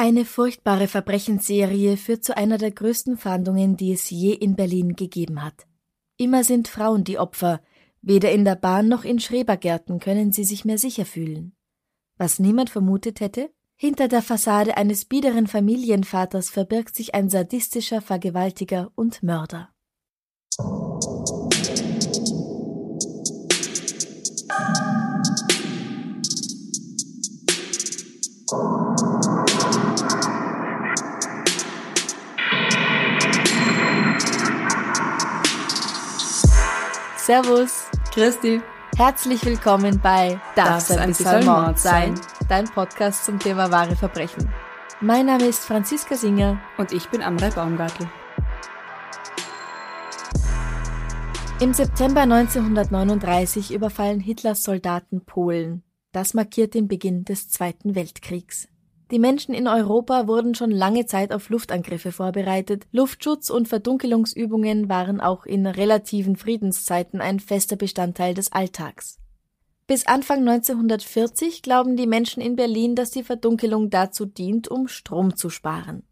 Eine furchtbare Verbrechensserie führt zu einer der größten Fahndungen, die es je in Berlin gegeben hat. Immer sind Frauen die Opfer, weder in der Bahn noch in Schrebergärten können sie sich mehr sicher fühlen. Was niemand vermutet hätte? Hinter der Fassade eines biederen Familienvaters verbirgt sich ein sadistischer Vergewaltiger und Mörder. Servus, Christi. herzlich willkommen bei Darf es ein bisschen Mord sein? Dein Podcast zum Thema wahre Verbrechen. Mein Name ist Franziska Singer. Und ich bin Amrei Baumgartl. Im September 1939 überfallen Hitlers Soldaten Polen. Das markiert den Beginn des Zweiten Weltkriegs. Die Menschen in Europa wurden schon lange Zeit auf Luftangriffe vorbereitet. Luftschutz und Verdunkelungsübungen waren auch in relativen Friedenszeiten ein fester Bestandteil des Alltags. Bis Anfang 1940 glauben die Menschen in Berlin, dass die Verdunkelung dazu dient, um Strom zu sparen.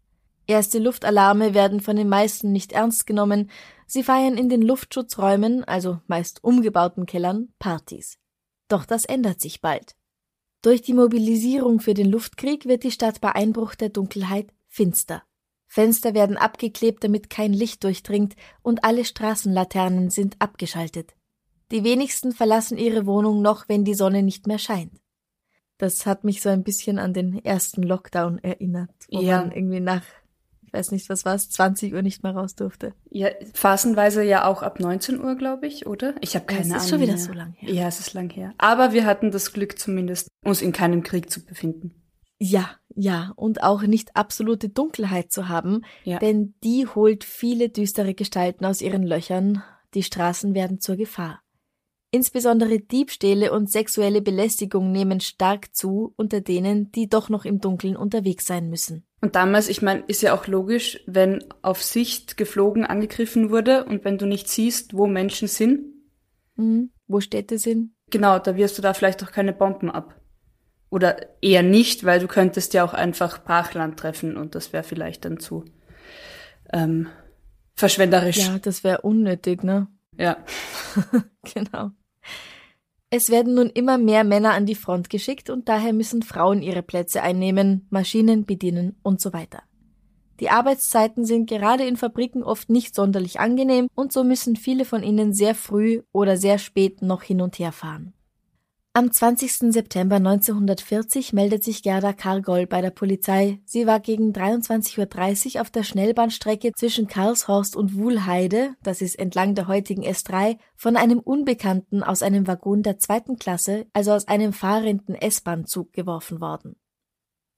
Erste Luftalarme werden von den meisten nicht ernst genommen. Sie feiern in den Luftschutzräumen, also meist umgebauten Kellern, Partys. Doch das ändert sich bald. Durch die Mobilisierung für den Luftkrieg wird die Stadt bei Einbruch der Dunkelheit finster. Fenster werden abgeklebt, damit kein Licht durchdringt, und alle Straßenlaternen sind abgeschaltet. Die wenigsten verlassen ihre Wohnung noch, wenn die Sonne nicht mehr scheint. Das hat mich so ein bisschen an den ersten Lockdown erinnert, wo Ja. man irgendwie nach, weiß nicht, was war's, 20 Uhr nicht mehr raus durfte. Ja, phasenweise ja auch ab 19 Uhr, glaube ich, oder? Ich habe keine Es ist Ahnung. schon wieder mehr. so lang her. Ja, es ist lang her. Aber wir hatten das Glück zumindest, uns in keinem Krieg zu befinden. Ja, ja, und auch nicht absolute Dunkelheit zu haben, Ja. denn die holt viele düstere Gestalten aus ihren Löchern, die Straßen werden zur Gefahr. Insbesondere Diebstähle und sexuelle Belästigung nehmen stark zu unter denen, die doch noch im Dunkeln unterwegs sein müssen. Und damals, ich meine, ist ja auch logisch, wenn auf Sicht geflogen angegriffen wurde und wenn du nicht siehst, wo Menschen sind, Hm, wo Städte sind? genau, da wirst du da vielleicht auch keine Bomben ab. Oder eher nicht, weil du könntest ja auch einfach Brachland treffen und das wäre vielleicht dann zu ähm, verschwenderisch. Ja, das wäre unnötig, ne? ja. genau. Es werden nun immer mehr Männer an die Front geschickt und daher müssen Frauen ihre Plätze einnehmen, Maschinen bedienen und so weiter. Die Arbeitszeiten sind gerade in Fabriken oft nicht sonderlich angenehm und so müssen viele von ihnen sehr früh oder sehr spät noch hin und her fahren. Am 20. September 1940 meldet sich Gerda Kargol bei der Polizei. Sie war gegen 23.30 Uhr auf der Schnellbahnstrecke zwischen Karlshorst und Wuhlheide, das ist entlang der heutigen S3, von einem Unbekannten aus einem Waggon der zweiten Klasse, also aus einem fahrenden S-Bahn-Zug geworfen worden.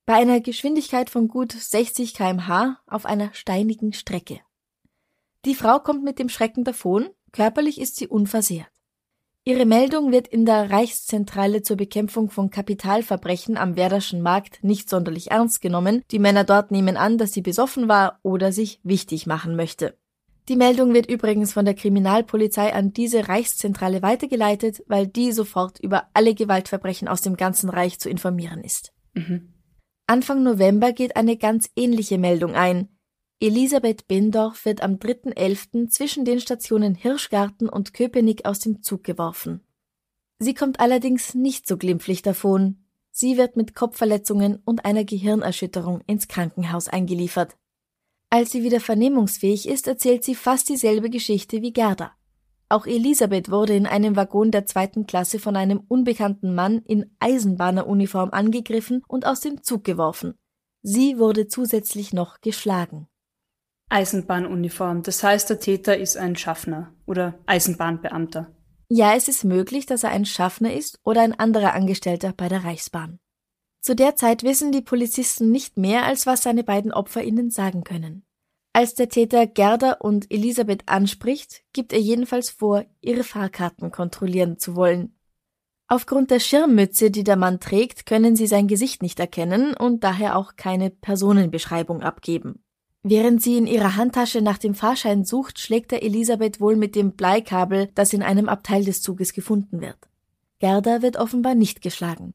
Bei einer Geschwindigkeit von gut 60 kmh auf einer steinigen Strecke. Die Frau kommt mit dem Schrecken davon, körperlich ist sie unversehrt. Ihre Meldung wird in der Reichszentrale zur Bekämpfung von Kapitalverbrechen am Werderschen Markt nicht sonderlich ernst genommen. Die Männer dort nehmen an, dass sie besoffen war oder sich wichtig machen möchte. Die Meldung wird übrigens von der Kriminalpolizei an diese Reichszentrale weitergeleitet, weil die sofort über alle Gewaltverbrechen aus dem ganzen Reich zu informieren ist. Mhm. Anfang November geht eine ganz ähnliche Meldung ein. Elisabeth Bindorf wird am 3.11. zwischen den Stationen Hirschgarten und Köpenick aus dem Zug geworfen. Sie kommt allerdings nicht so glimpflich davon. Sie wird mit Kopfverletzungen und einer Gehirnerschütterung ins Krankenhaus eingeliefert. Als sie wieder vernehmungsfähig ist, erzählt sie fast dieselbe Geschichte wie Gerda. Auch Elisabeth wurde in einem Waggon der zweiten Klasse von einem unbekannten Mann in Eisenbahneruniform angegriffen und aus dem Zug geworfen. Sie wurde zusätzlich noch geschlagen. Eisenbahnuniform. Das heißt, der Täter ist ein Schaffner oder Eisenbahnbeamter. Ja, es ist möglich, dass er ein Schaffner ist oder ein anderer Angestellter bei der Reichsbahn. Zu der Zeit wissen die Polizisten nicht mehr, als was seine beiden Opfer ihnen sagen können. Als der Täter Gerda und Elisabeth anspricht, gibt er jedenfalls vor, ihre Fahrkarten kontrollieren zu wollen. Aufgrund der Schirmmütze, die der Mann trägt, können sie sein Gesicht nicht erkennen und daher auch keine Personenbeschreibung abgeben. Während sie in ihrer Handtasche nach dem Fahrschein sucht, schlägt er Elisabeth wohl mit dem Bleikabel, das in einem Abteil des Zuges gefunden wird. Gerda wird offenbar nicht geschlagen.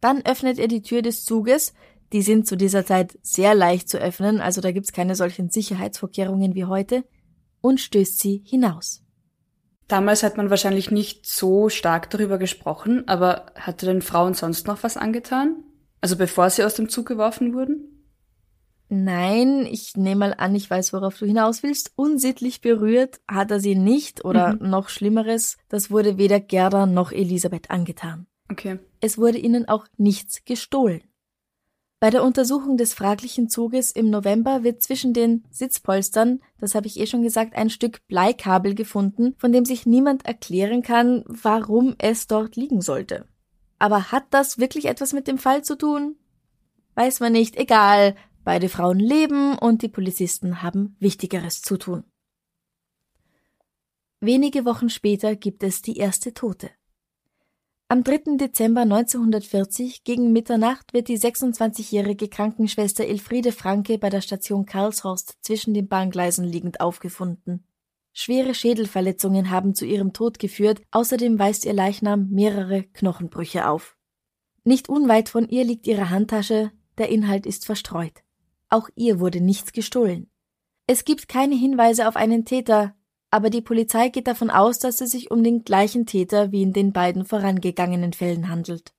Dann öffnet er die Tür des Zuges, die sind zu dieser Zeit sehr leicht zu öffnen, also da gibt's keine solchen Sicherheitsvorkehrungen wie heute, und stößt sie hinaus. Damals hat man wahrscheinlich nicht so stark darüber gesprochen, aber hatte den Frauen sonst noch was angetan? Also bevor sie aus dem Zug geworfen wurden? Nein, ich nehme mal an, ich weiß, worauf du hinaus willst. Unsittlich berührt hat er sie nicht oder mhm. noch Schlimmeres, das wurde weder Gerda noch Elisabeth angetan. Okay. Es wurde ihnen auch nichts gestohlen. Bei der Untersuchung des fraglichen Zuges im November wird zwischen den Sitzpolstern, das habe ich eh schon gesagt, ein Stück Bleikabel gefunden, von dem sich niemand erklären kann, warum es dort liegen sollte. Aber hat das wirklich etwas mit dem Fall zu tun? Weiß man nicht, egal. Beide Frauen leben und die Polizisten haben Wichtigeres zu tun. Wenige Wochen später gibt es die erste Tote. Am 3. Dezember 1940 gegen Mitternacht wird die 26-jährige Krankenschwester Elfriede Franke bei der Station Karlshorst zwischen den Bahngleisen liegend aufgefunden. Schwere Schädelverletzungen haben zu ihrem Tod geführt, außerdem weist ihr Leichnam mehrere Knochenbrüche auf. Nicht unweit von ihr liegt ihre Handtasche, der Inhalt ist verstreut. Auch ihr wurde nichts gestohlen. Es gibt keine Hinweise auf einen Täter, aber die Polizei geht davon aus, dass es sich um den gleichen Täter wie in den beiden vorangegangenen Fällen handelt.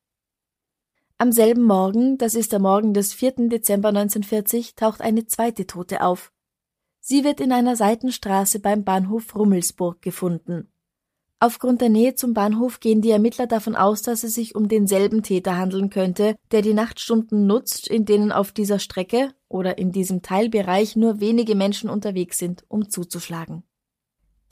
Am selben Morgen, das ist der Morgen des 4. Dezember 1940, taucht eine zweite Tote auf. Sie wird in einer Seitenstraße beim Bahnhof Rummelsburg gefunden. Aufgrund der Nähe zum Bahnhof gehen die Ermittler davon aus, dass es sich um denselben Täter handeln könnte, der die Nachtstunden nutzt, in denen auf dieser Strecke oder in diesem Teilbereich nur wenige Menschen unterwegs sind, um zuzuschlagen.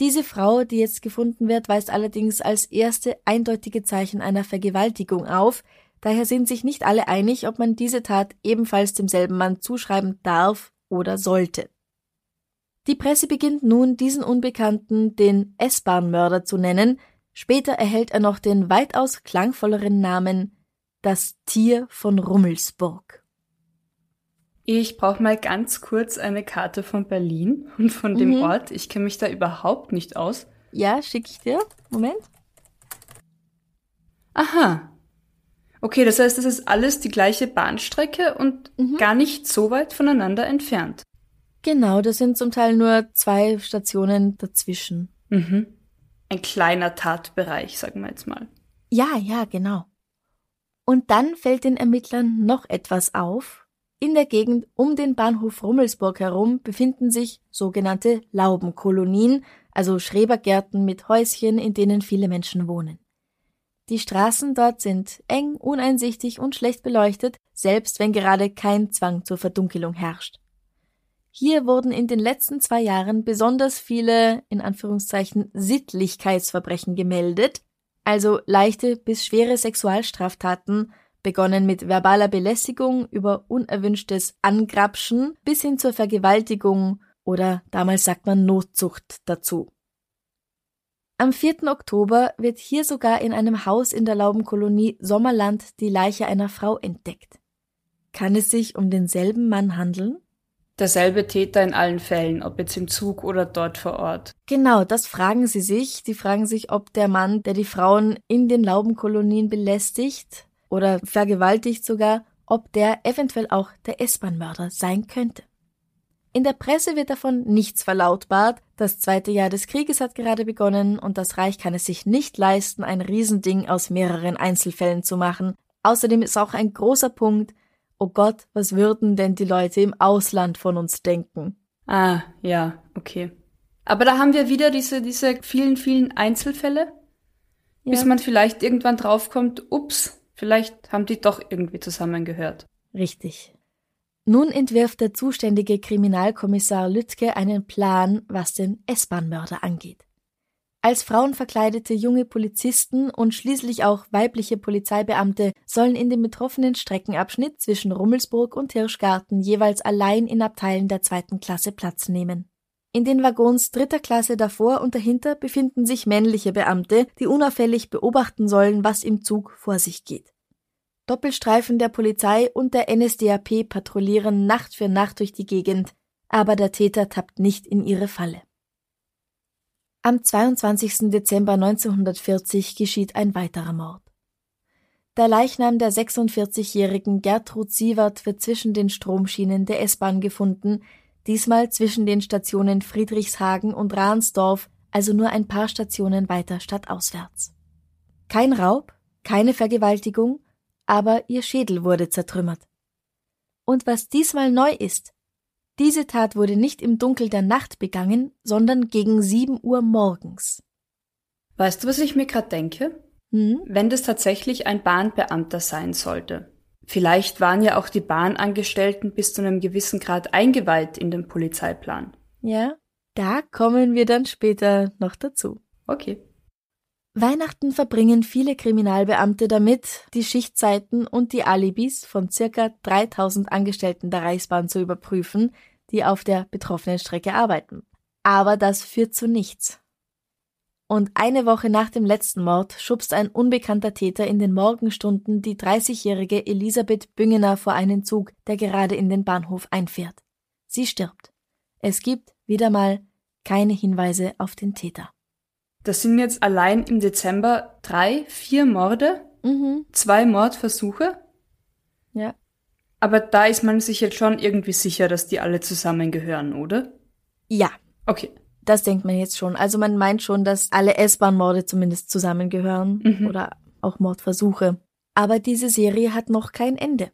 Diese Frau, die jetzt gefunden wird, weist allerdings als erste eindeutige Zeichen einer Vergewaltigung auf, daher sind sich nicht alle einig, ob man diese Tat ebenfalls demselben Mann zuschreiben darf oder sollte. Die Presse beginnt nun, diesen Unbekannten den S-Bahn-Mörder zu nennen, später erhält er noch den weitaus klangvolleren Namen das Tier von Rummelsburg. Ich brauche mal ganz kurz eine Karte von Berlin und von dem mhm. Ort. Ich kenne mich da überhaupt nicht aus. Ja, schicke ich dir. Moment. Aha. Okay, das heißt, das ist alles die gleiche Bahnstrecke und mhm. gar nicht so weit voneinander entfernt. Genau, das sind zum Teil nur zwei Stationen dazwischen. Mhm. Ein kleiner Tatbereich, sagen wir jetzt mal. Ja, ja, genau. Und dann fällt den Ermittlern noch etwas auf, in der Gegend um den Bahnhof Rummelsburg herum befinden sich sogenannte Laubenkolonien, also Schrebergärten mit Häuschen, in denen viele Menschen wohnen. Die Straßen dort sind eng, uneinsichtig und schlecht beleuchtet, selbst wenn gerade kein Zwang zur Verdunkelung herrscht. Hier wurden in den letzten zwei Jahren besonders viele, in Anführungszeichen, Sittlichkeitsverbrechen gemeldet, also leichte bis schwere Sexualstraftaten, begonnen mit verbaler Belästigung über unerwünschtes Angrapschen bis hin zur Vergewaltigung oder damals sagt man Notzucht dazu. Am 4. Oktober wird hier sogar in einem Haus in der Laubenkolonie Sommerland die Leiche einer Frau entdeckt. Kann es sich um denselben Mann handeln? Derselbe Täter in allen Fällen, ob jetzt im Zug oder dort vor Ort. Genau, das fragen sie sich. Die fragen sich, ob der Mann, der die Frauen in den Laubenkolonien belästigt, oder vergewaltigt sogar, ob der eventuell auch der S-Bahn-Mörder sein könnte. In der Presse wird davon nichts verlautbart, das zweite Jahr des Krieges hat gerade begonnen und das Reich kann es sich nicht leisten, ein Riesending aus mehreren Einzelfällen zu machen. Außerdem ist auch ein großer Punkt, oh Gott, was würden denn die Leute im Ausland von uns denken? Ah, ja, okay. Aber da haben wir wieder diese, diese vielen, vielen Einzelfälle, ja. bis man vielleicht irgendwann draufkommt, ups, Vielleicht haben die doch irgendwie zusammengehört. Richtig. Nun entwirft der zuständige Kriminalkommissar Lütke einen Plan, was den S-Bahn-Mörder angeht. Als Frauen verkleidete junge Polizisten und schließlich auch weibliche Polizeibeamte sollen in dem betroffenen Streckenabschnitt zwischen Rummelsburg und Hirschgarten jeweils allein in Abteilen der zweiten Klasse Platz nehmen. In den Waggons dritter Klasse davor und dahinter befinden sich männliche Beamte, die unauffällig beobachten sollen, was im Zug vor sich geht. Doppelstreifen der Polizei und der NSDAP patrouillieren Nacht für Nacht durch die Gegend, aber der Täter tappt nicht in ihre Falle. Am 22. Dezember 1940 geschieht ein weiterer Mord. Der Leichnam der 46-jährigen Gertrud Sievert wird zwischen den Stromschienen der S-Bahn gefunden, diesmal zwischen den Stationen Friedrichshagen und Ransdorf, also nur ein paar Stationen weiter stadtauswärts. Kein Raub, keine Vergewaltigung, aber ihr Schädel wurde zertrümmert. Und was diesmal neu ist, diese Tat wurde nicht im Dunkel der Nacht begangen, sondern gegen sieben Uhr morgens. Weißt du, was ich mir gerade denke? Hm? Wenn das tatsächlich ein Bahnbeamter sein sollte, Vielleicht waren ja auch die Bahnangestellten bis zu einem gewissen Grad eingeweiht in den Polizeiplan. Ja, da kommen wir dann später noch dazu. Okay. Weihnachten verbringen viele Kriminalbeamte damit, die Schichtzeiten und die Alibis von circa 3000 Angestellten der Reichsbahn zu überprüfen, die auf der betroffenen Strecke arbeiten. Aber das führt zu nichts. Und eine Woche nach dem letzten Mord schubst ein unbekannter Täter in den Morgenstunden die 30-jährige Elisabeth Büngener vor einen Zug, der gerade in den Bahnhof einfährt. Sie stirbt. Es gibt wieder mal keine Hinweise auf den Täter. Das sind jetzt allein im Dezember drei, vier Morde, mhm. zwei Mordversuche. Ja. Aber da ist man sich jetzt schon irgendwie sicher, dass die alle zusammengehören, oder? Ja. Okay. Das denkt man jetzt schon. Also man meint schon, dass alle S-Bahn-Morde zumindest zusammengehören mhm. oder auch Mordversuche. Aber diese Serie hat noch kein Ende.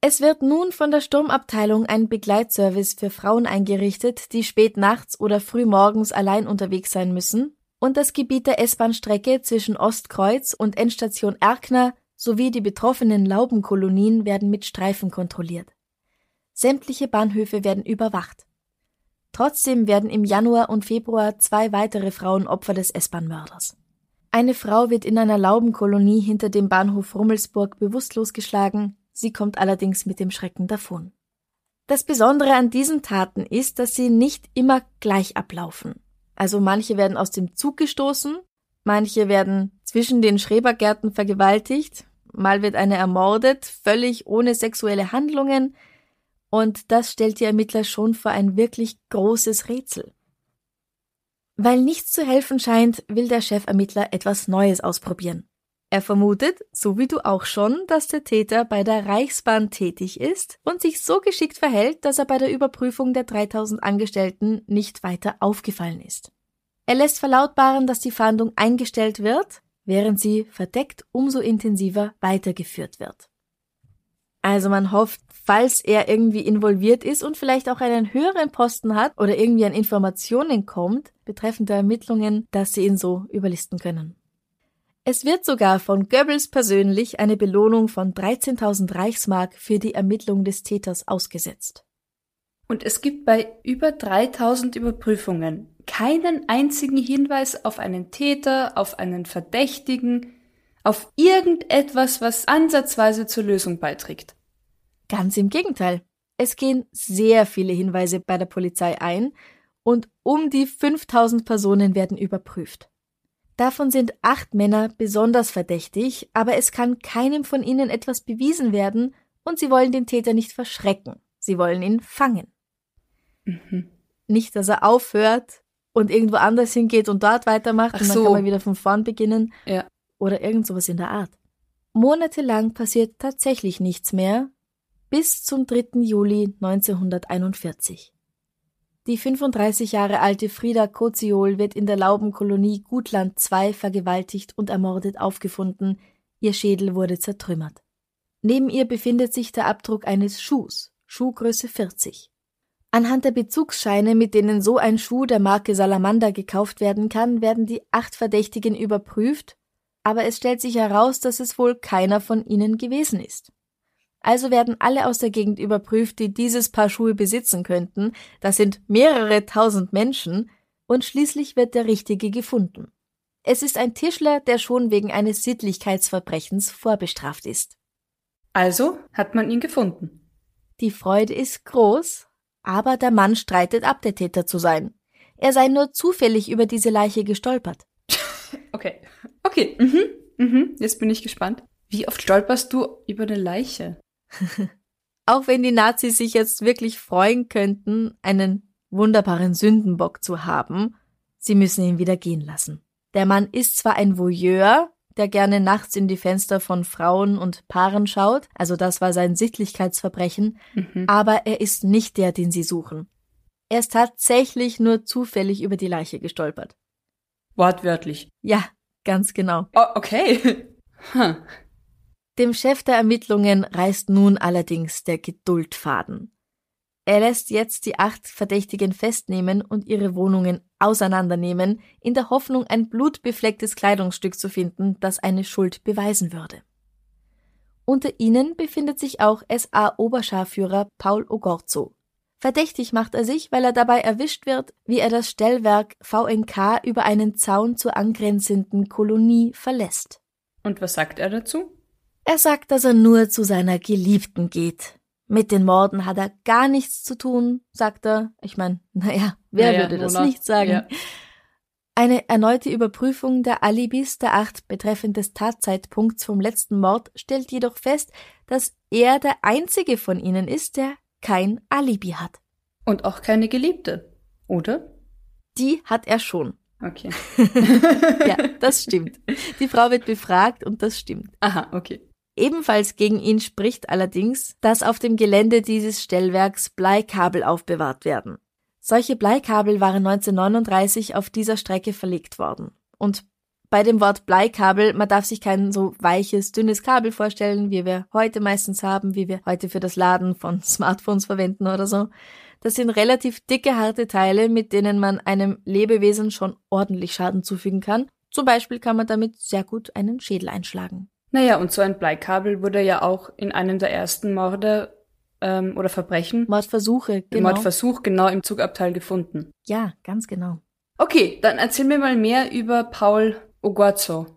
Es wird nun von der Sturmabteilung ein Begleitservice für Frauen eingerichtet, die spät nachts oder früh morgens allein unterwegs sein müssen, und das Gebiet der S-Bahn-Strecke zwischen Ostkreuz und Endstation Erkner sowie die betroffenen Laubenkolonien werden mit Streifen kontrolliert. Sämtliche Bahnhöfe werden überwacht. Trotzdem werden im Januar und Februar zwei weitere Frauen Opfer des S-Bahn-Mörders. Eine Frau wird in einer Laubenkolonie hinter dem Bahnhof Rummelsburg bewusstlos geschlagen, sie kommt allerdings mit dem Schrecken davon. Das Besondere an diesen Taten ist, dass sie nicht immer gleich ablaufen. Also manche werden aus dem Zug gestoßen, manche werden zwischen den Schrebergärten vergewaltigt, mal wird eine ermordet, völlig ohne sexuelle Handlungen, und das stellt die Ermittler schon vor ein wirklich großes Rätsel. Weil nichts zu helfen scheint, will der Chefermittler etwas Neues ausprobieren. Er vermutet, so wie du auch schon, dass der Täter bei der Reichsbahn tätig ist und sich so geschickt verhält, dass er bei der Überprüfung der 3000 Angestellten nicht weiter aufgefallen ist. Er lässt verlautbaren, dass die Fahndung eingestellt wird, während sie verdeckt umso intensiver weitergeführt wird. Also man hofft, falls er irgendwie involviert ist und vielleicht auch einen höheren Posten hat oder irgendwie an Informationen kommt betreffend der Ermittlungen, dass sie ihn so überlisten können. Es wird sogar von Goebbels persönlich eine Belohnung von 13.000 Reichsmark für die Ermittlung des Täters ausgesetzt. Und es gibt bei über 3000 Überprüfungen keinen einzigen Hinweis auf einen Täter, auf einen Verdächtigen, auf irgendetwas, was ansatzweise zur Lösung beiträgt. Ganz im Gegenteil. Es gehen sehr viele Hinweise bei der Polizei ein und um die 5000 Personen werden überprüft. Davon sind acht Männer besonders verdächtig, aber es kann keinem von ihnen etwas bewiesen werden und sie wollen den Täter nicht verschrecken. Sie wollen ihn fangen. Mhm. Nicht, dass er aufhört und irgendwo anders hingeht und dort weitermacht Ach und dann so. kann man wieder von vorn beginnen. Ja oder irgend sowas in der Art. Monatelang passiert tatsächlich nichts mehr, bis zum 3. Juli 1941. Die 35 Jahre alte Frieda Koziol wird in der Laubenkolonie Gutland II vergewaltigt und ermordet aufgefunden, ihr Schädel wurde zertrümmert. Neben ihr befindet sich der Abdruck eines Schuhs, Schuhgröße 40. Anhand der Bezugsscheine, mit denen so ein Schuh der Marke Salamander gekauft werden kann, werden die acht Verdächtigen überprüft aber es stellt sich heraus, dass es wohl keiner von ihnen gewesen ist. Also werden alle aus der Gegend überprüft, die dieses Paar Schuhe besitzen könnten, das sind mehrere tausend Menschen, und schließlich wird der Richtige gefunden. Es ist ein Tischler, der schon wegen eines Sittlichkeitsverbrechens vorbestraft ist. Also hat man ihn gefunden. Die Freude ist groß, aber der Mann streitet ab, der Täter zu sein. Er sei nur zufällig über diese Leiche gestolpert. Okay. Okay. Mhm. Mhm. Jetzt bin ich gespannt. Wie oft stolperst du über eine Leiche? Auch wenn die Nazis sich jetzt wirklich freuen könnten, einen wunderbaren Sündenbock zu haben, sie müssen ihn wieder gehen lassen. Der Mann ist zwar ein Voyeur, der gerne nachts in die Fenster von Frauen und Paaren schaut, also das war sein Sittlichkeitsverbrechen, mhm. aber er ist nicht der, den sie suchen. Er ist tatsächlich nur zufällig über die Leiche gestolpert. Wortwörtlich. Ja, ganz genau. Oh, okay. Hm. Dem Chef der Ermittlungen reißt nun allerdings der Geduldfaden. Er lässt jetzt die acht Verdächtigen festnehmen und ihre Wohnungen auseinandernehmen, in der Hoffnung, ein blutbeflecktes Kleidungsstück zu finden, das eine Schuld beweisen würde. Unter ihnen befindet sich auch SA-Oberscharführer Paul Ogorzo. Verdächtig macht er sich, weil er dabei erwischt wird, wie er das Stellwerk VNK über einen Zaun zur angrenzenden Kolonie verlässt. Und was sagt er dazu? Er sagt, dass er nur zu seiner Geliebten geht. Mit den Morden hat er gar nichts zu tun, sagt er. Ich meine, naja, wer naja, würde das nicht sagen? Ja. Eine erneute Überprüfung der Alibis der acht betreffend des Tatzeitpunkts vom letzten Mord stellt jedoch fest, dass er der einzige von ihnen ist, der kein Alibi hat. Und auch keine Geliebte, oder? Die hat er schon. Okay. ja, das stimmt. Die Frau wird befragt und das stimmt. Aha, okay. Ebenfalls gegen ihn spricht allerdings, dass auf dem Gelände dieses Stellwerks Bleikabel aufbewahrt werden. Solche Bleikabel waren 1939 auf dieser Strecke verlegt worden. Und bei dem Wort Bleikabel, man darf sich kein so weiches, dünnes Kabel vorstellen, wie wir heute meistens haben, wie wir heute für das Laden von Smartphones verwenden oder so. Das sind relativ dicke, harte Teile, mit denen man einem Lebewesen schon ordentlich Schaden zufügen kann. Zum Beispiel kann man damit sehr gut einen Schädel einschlagen. Naja, und so ein Bleikabel wurde ja auch in einem der ersten Morde ähm, oder Verbrechen. Mordversuche, genau. Mordversuch genau im Zugabteil gefunden. Ja, ganz genau. Okay, dann erzähl mir mal mehr über Paul Oguazzo.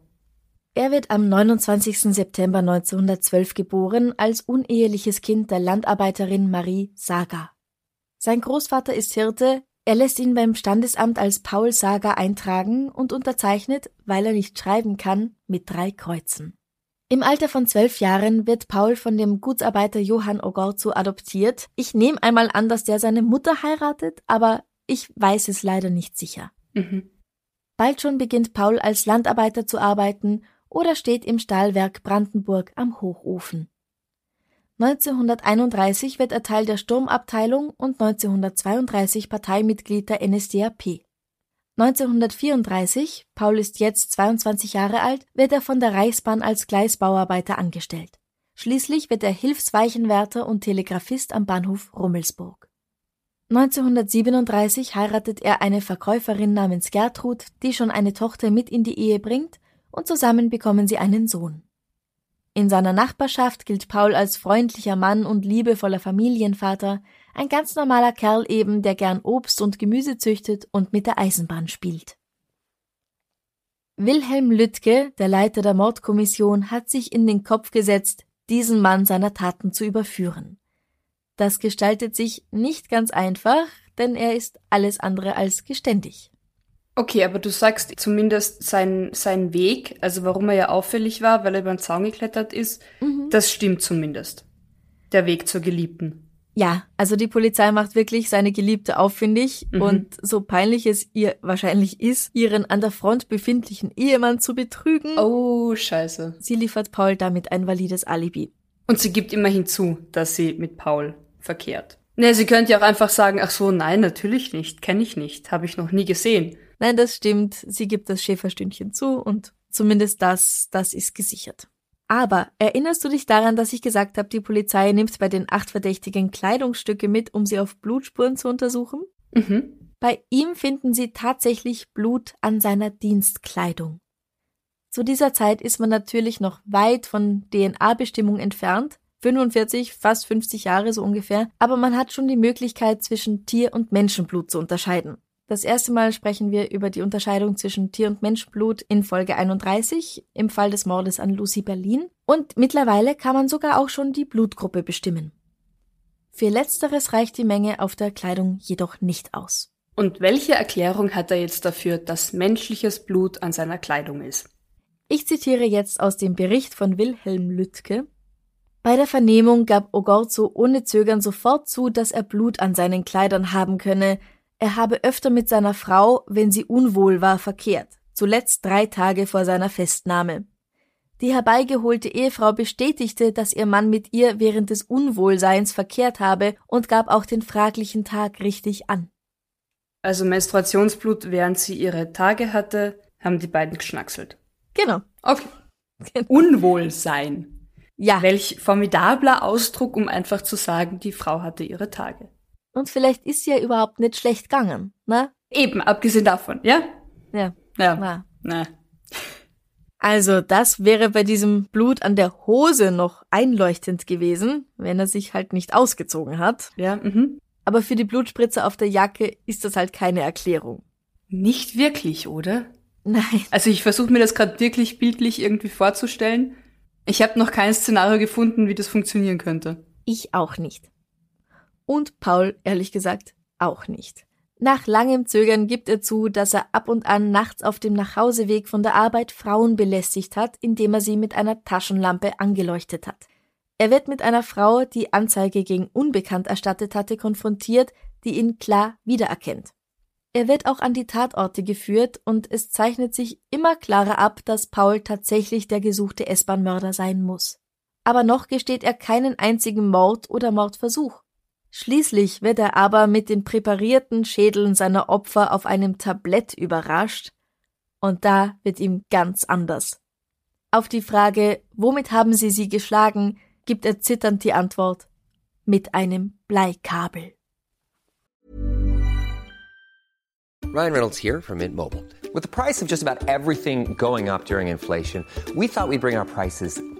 Er wird am 29. September 1912 geboren als uneheliches Kind der Landarbeiterin Marie Saga. Sein Großvater ist Hirte, er lässt ihn beim Standesamt als Paul Saga eintragen und unterzeichnet, weil er nicht schreiben kann, mit drei Kreuzen. Im Alter von zwölf Jahren wird Paul von dem Gutsarbeiter Johann Ogorzu adoptiert. Ich nehme einmal an, dass der seine Mutter heiratet, aber ich weiß es leider nicht sicher. Mhm. Bald schon beginnt Paul als Landarbeiter zu arbeiten oder steht im Stahlwerk Brandenburg am Hochofen. 1931 wird er Teil der Sturmabteilung und 1932 Parteimitglied der NSDAP. 1934, Paul ist jetzt 22 Jahre alt, wird er von der Reichsbahn als Gleisbauarbeiter angestellt. Schließlich wird er Hilfsweichenwärter und Telegrafist am Bahnhof Rummelsburg. 1937 heiratet er eine Verkäuferin namens Gertrud, die schon eine Tochter mit in die Ehe bringt, und zusammen bekommen sie einen Sohn. In seiner Nachbarschaft gilt Paul als freundlicher Mann und liebevoller Familienvater, ein ganz normaler Kerl eben, der gern Obst und Gemüse züchtet und mit der Eisenbahn spielt. Wilhelm Lüttke, der Leiter der Mordkommission, hat sich in den Kopf gesetzt, diesen Mann seiner Taten zu überführen. Das gestaltet sich nicht ganz einfach, denn er ist alles andere als geständig. Okay, aber du sagst zumindest sein, sein Weg, also warum er ja auffällig war, weil er über den Zaun geklettert ist, mhm. das stimmt zumindest. Der Weg zur Geliebten. Ja, also die Polizei macht wirklich seine Geliebte auffindig mhm. und so peinlich es ihr wahrscheinlich ist, ihren an der Front befindlichen Ehemann zu betrügen. Oh, scheiße. Sie liefert Paul damit ein valides Alibi. Und sie gibt immerhin zu, dass sie mit Paul verkehrt. Ne, sie könnte ja auch einfach sagen, ach so, nein, natürlich nicht, kenne ich nicht, habe ich noch nie gesehen. Nein, das stimmt, sie gibt das Schäferstündchen zu und zumindest das, das ist gesichert. Aber erinnerst du dich daran, dass ich gesagt habe, die Polizei nimmt bei den acht Verdächtigen Kleidungsstücke mit, um sie auf Blutspuren zu untersuchen? Mhm. Bei ihm finden sie tatsächlich Blut an seiner Dienstkleidung. Zu dieser Zeit ist man natürlich noch weit von DNA-Bestimmung entfernt, 45, fast 50 Jahre so ungefähr, aber man hat schon die Möglichkeit zwischen Tier- und Menschenblut zu unterscheiden. Das erste Mal sprechen wir über die Unterscheidung zwischen Tier- und Menschblut in Folge 31 im Fall des Mordes an Lucy Berlin. Und mittlerweile kann man sogar auch schon die Blutgruppe bestimmen. Für letzteres reicht die Menge auf der Kleidung jedoch nicht aus. Und welche Erklärung hat er jetzt dafür, dass menschliches Blut an seiner Kleidung ist? Ich zitiere jetzt aus dem Bericht von Wilhelm Lüttke. Bei der Vernehmung gab Ogorzo ohne Zögern sofort zu, dass er Blut an seinen Kleidern haben könne, er habe öfter mit seiner Frau, wenn sie unwohl war, verkehrt, zuletzt drei Tage vor seiner Festnahme. Die herbeigeholte Ehefrau bestätigte, dass ihr Mann mit ihr während des Unwohlseins verkehrt habe und gab auch den fraglichen Tag richtig an. Also Menstruationsblut, während sie ihre Tage hatte, haben die beiden geschnackselt. Genau. Okay. Genau. Unwohlsein. Ja. Welch formidabler Ausdruck, um einfach zu sagen, die Frau hatte ihre Tage. Und vielleicht ist sie ja überhaupt nicht schlecht gegangen, ne? Eben, abgesehen davon, ja? Ja. Ja. ja. Na. Also, das wäre bei diesem Blut an der Hose noch einleuchtend gewesen, wenn er sich halt nicht ausgezogen hat. Ja, mhm. Aber für die Blutspritze auf der Jacke ist das halt keine Erklärung. Nicht wirklich, oder? Nein. Also ich versuche mir das gerade wirklich bildlich irgendwie vorzustellen. Ich habe noch kein Szenario gefunden, wie das funktionieren könnte. Ich auch nicht. Und Paul, ehrlich gesagt, auch nicht. Nach langem Zögern gibt er zu, dass er ab und an nachts auf dem Nachhauseweg von der Arbeit Frauen belästigt hat, indem er sie mit einer Taschenlampe angeleuchtet hat. Er wird mit einer Frau, die Anzeige gegen Unbekannt erstattet hatte, konfrontiert, die ihn klar wiedererkennt. Er wird auch an die Tatorte geführt und es zeichnet sich immer klarer ab, dass Paul tatsächlich der gesuchte S-Bahn-Mörder sein muss. Aber noch gesteht er keinen einzigen Mord oder Mordversuch. Schließlich wird er aber mit den präparierten Schädeln seiner Opfer auf einem Tablett überrascht, und da wird ihm ganz anders. Auf die Frage, womit haben Sie sie geschlagen, gibt er zitternd die Antwort, mit einem Bleikabel. Ryan Reynolds here from Mint Mobile. With the price of just about everything going up during inflation, we thought we'd bring our prices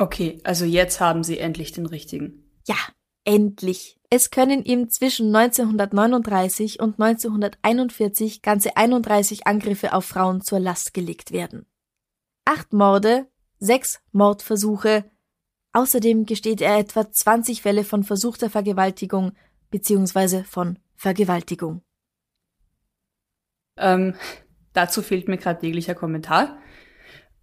Okay, also jetzt haben sie endlich den richtigen. Ja, endlich. Es können ihm zwischen 1939 und 1941 ganze 31 Angriffe auf Frauen zur Last gelegt werden. Acht Morde, sechs Mordversuche, außerdem gesteht er etwa 20 Fälle von versuchter Vergewaltigung bzw. von Vergewaltigung. Ähm, dazu fehlt mir gerade jeglicher Kommentar.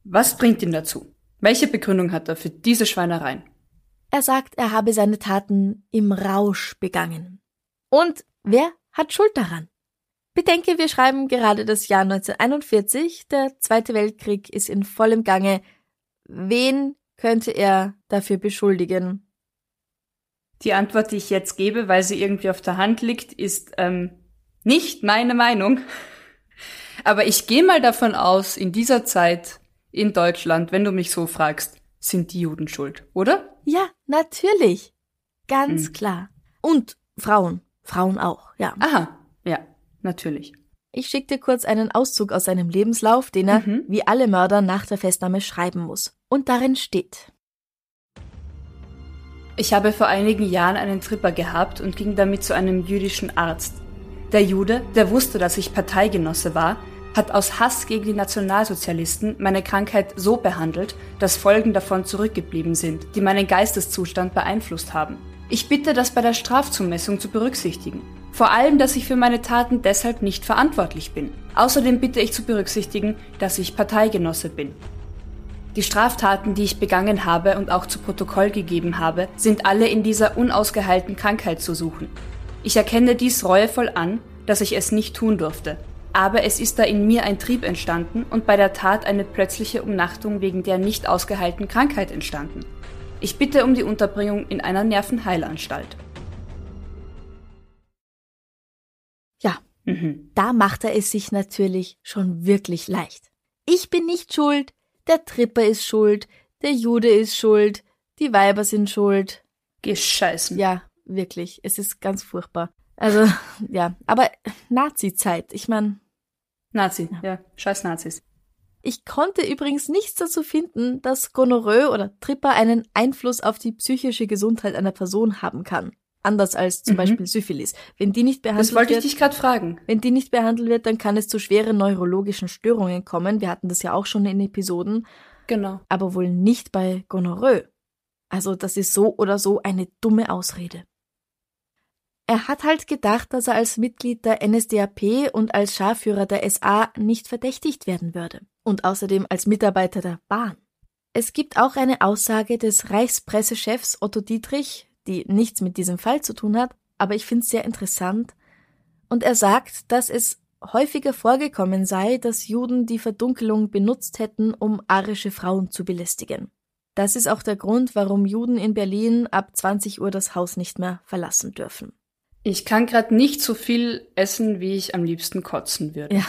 Was bringt ihn dazu? Welche Begründung hat er für diese Schweinereien? Er sagt, er habe seine Taten im Rausch begangen. Und wer hat Schuld daran? Bedenke, wir schreiben gerade das Jahr 1941, der Zweite Weltkrieg ist in vollem Gange. Wen könnte er dafür beschuldigen? Die Antwort, die ich jetzt gebe, weil sie irgendwie auf der Hand liegt, ist ähm, nicht meine Meinung. Aber ich gehe mal davon aus, in dieser Zeit in Deutschland, wenn du mich so fragst, sind die Juden schuld, oder? Ja, natürlich. Ganz Hm. klar. Und Frauen. Frauen auch, ja. Aha, ja, natürlich. Ich schick dir kurz einen Auszug aus seinem Lebenslauf, den er, Mhm. wie alle Mörder, nach der Festnahme schreiben muss. Und darin steht. Ich habe vor einigen Jahren einen Tripper gehabt und ging damit zu einem jüdischen Arzt. Der Jude, der wusste, dass ich Parteigenosse war, hat aus Hass gegen die Nationalsozialisten meine Krankheit so behandelt, dass Folgen davon zurückgeblieben sind, die meinen Geisteszustand beeinflusst haben. Ich bitte, das bei der Strafzumessung zu berücksichtigen. Vor allem, dass ich für meine Taten deshalb nicht verantwortlich bin. Außerdem bitte ich zu berücksichtigen, dass ich Parteigenosse bin. Die Straftaten, die ich begangen habe und auch zu Protokoll gegeben habe, sind alle in dieser unausgeheilten Krankheit zu suchen. Ich erkenne dies reuevoll an, dass ich es nicht tun durfte. Aber es ist da in mir ein Trieb entstanden und bei der Tat eine plötzliche Umnachtung wegen der nicht ausgeheilten Krankheit entstanden. Ich bitte um die Unterbringung in einer Nervenheilanstalt. Ja, Mhm. da macht er es sich natürlich schon wirklich leicht. Ich bin nicht schuld, der Tripper ist schuld, der Jude ist schuld, die Weiber sind schuld. Gescheißen. Ja, wirklich, es ist ganz furchtbar. Also, ja, aber Nazi-Zeit, ich meine, Nazi, ja. Scheiß Nazis. ich konnte übrigens nichts dazu finden, dass Gonorrhoe oder Tripper einen Einfluss auf die psychische Gesundheit einer Person haben kann. Anders als zum Mhm. Beispiel Syphilis. Wenn die nicht behandelt Das wollte ich wird, dich gerade fragen. wenn die nicht behandelt wird, dann kann es zu schweren neurologischen Störungen kommen. Wir hatten das ja auch schon in Episoden, Genau. aber wohl nicht bei Gonorrhoe. Also das ist so oder so eine dumme Ausrede. Er hat halt gedacht, dass er als Mitglied der NSDAP und als Scharführer der SA nicht verdächtigt werden würde. Und außerdem als Mitarbeiter der Bahn. Es gibt auch eine Aussage des Reichspressechefs Otto Dietrich, die nichts mit diesem Fall zu tun hat, aber ich finde es sehr interessant. Und er sagt, dass es häufiger vorgekommen sei, dass Juden die Verdunkelung benutzt hätten, um arische Frauen zu belästigen. Das ist auch der Grund, warum Juden in Berlin ab 20 Uhr das Haus nicht mehr verlassen dürfen. Ich kann gerade nicht so viel essen, wie ich am liebsten kotzen würde. Ja.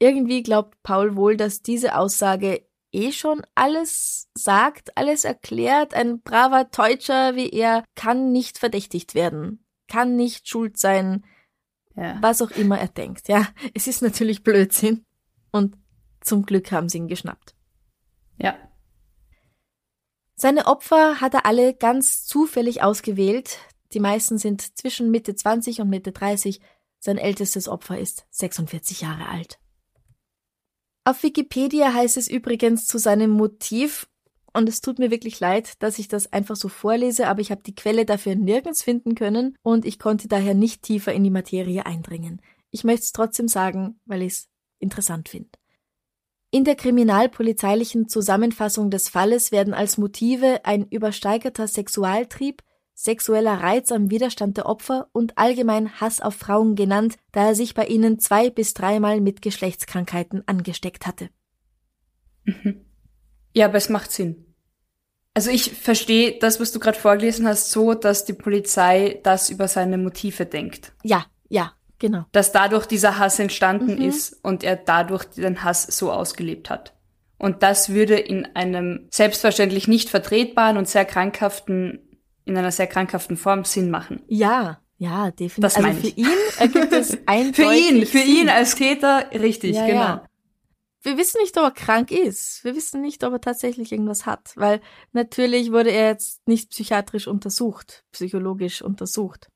Irgendwie glaubt Paul wohl, dass diese Aussage eh schon alles sagt, alles erklärt. Ein braver Deutscher wie er kann nicht verdächtigt werden, kann nicht schuld sein, Ja. was auch immer er denkt. Ja, es ist natürlich Blödsinn. Und zum Glück haben sie ihn geschnappt. ja. Seine Opfer hat er alle ganz zufällig ausgewählt. Die meisten sind zwischen Mitte 20 und Mitte 30. Sein ältestes Opfer ist 46 Jahre alt. Auf Wikipedia heißt es übrigens zu seinem Motiv, und es tut mir wirklich leid, dass ich das einfach so vorlese, aber ich habe die Quelle dafür nirgends finden können und ich konnte daher nicht tiefer in die Materie eindringen. Ich möchte es trotzdem sagen, weil ich es interessant finde. In der kriminalpolizeilichen Zusammenfassung des Falles werden als Motive ein übersteigerter Sexualtrieb, sexueller Reiz am Widerstand der Opfer und allgemein Hass auf Frauen genannt, da er sich bei ihnen zwei bis dreimal mit Geschlechtskrankheiten angesteckt hatte. Ja, aber es macht Sinn. Also ich verstehe das, was du gerade vorgelesen hast, so, dass die Polizei das über seine Motive denkt. Ja, ja, genau. Dass dadurch dieser Hass entstanden Mhm. ist und er dadurch den Hass so ausgelebt hat. Und das würde in einem selbstverständlich nicht vertretbaren und sehr krankhaften, in einer sehr krankhaften Form Sinn machen. Ja, ja, definitiv. Das also für ihn ergibt es eindeutig Für ihn, für ihn Sinn. als Täter, richtig, Ja, genau. ja. Wir wissen nicht, ob er krank ist. Wir wissen nicht, ob er tatsächlich irgendwas hat, weil natürlich wurde er jetzt nicht psychiatrisch untersucht, psychologisch untersucht.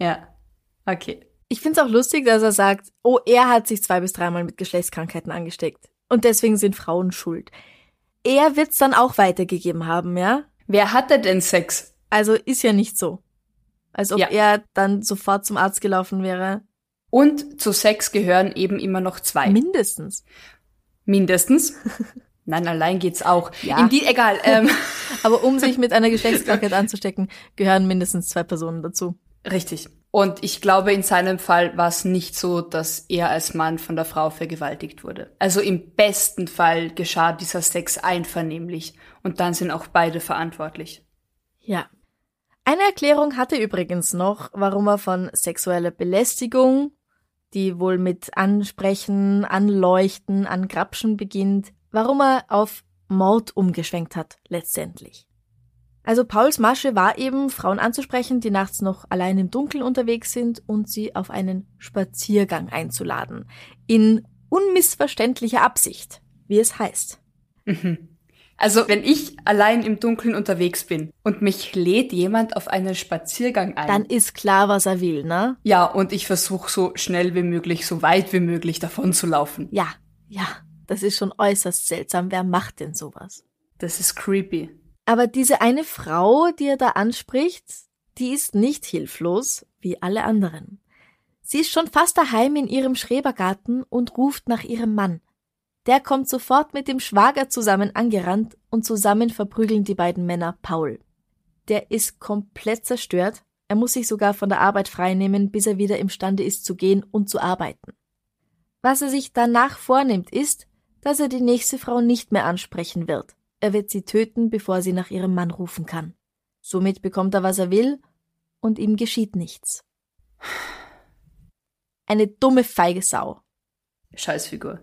Ja. Okay. Ich find's auch lustig, dass er sagt, oh, er hat sich zwei bis dreimal mit Geschlechtskrankheiten angesteckt. Und deswegen sind Frauen schuld. Er wird's dann auch weitergegeben haben, ja? Wer hatte denn Sex? Also ist ja nicht so. Als ob Ja. er dann sofort zum Arzt gelaufen wäre. Und zu Sex gehören eben immer noch zwei. Mindestens. Mindestens. Nein, allein geht's auch. Ja. In die, egal. Ähm, Aber um sich mit einer Geschlechtskrankheit anzustecken, gehören mindestens zwei Personen dazu. richtig. Und ich glaube, in seinem Fall war es nicht so, dass er als Mann von der Frau vergewaltigt wurde. Also im besten Fall geschah dieser Sex einvernehmlich. Und dann sind auch beide verantwortlich. Ja. Eine Erklärung hatte übrigens noch, warum er von sexueller Belästigung, die wohl mit Ansprechen, Anleuchten, Angrapschen beginnt, warum er auf Mord umgeschwenkt hat, letztendlich. Also Pauls Masche war eben, Frauen anzusprechen, die nachts noch allein im Dunkeln unterwegs sind und sie auf einen Spaziergang einzuladen. In unmissverständlicher Absicht, wie es heißt. Also, wenn ich allein im Dunkeln unterwegs bin und mich lädt jemand auf einen Spaziergang ein. Dann ist klar, was er will, ne? ja, und ich versuche so schnell wie möglich, so weit wie möglich davon zu laufen. Ja, ja, das ist schon äußerst seltsam. Wer macht denn sowas? Das ist creepy. Aber diese eine Frau, die er da anspricht, die ist nicht hilflos, wie alle anderen. Sie ist schon fast daheim in ihrem Schrebergarten und ruft nach ihrem Mann. Der kommt sofort mit dem Schwager zusammen angerannt und zusammen verprügeln die beiden Männer Paul. Der ist komplett zerstört, er muss sich sogar von der Arbeit freinehmen, bis er wieder imstande ist zu gehen und zu arbeiten. Was er sich danach vornimmt, ist, dass er die nächste Frau nicht mehr ansprechen wird. Er wird sie töten, bevor sie nach ihrem Mann rufen kann. Somit bekommt er, was er will, und ihm geschieht nichts. Eine dumme, feige Sau. Scheißfigur.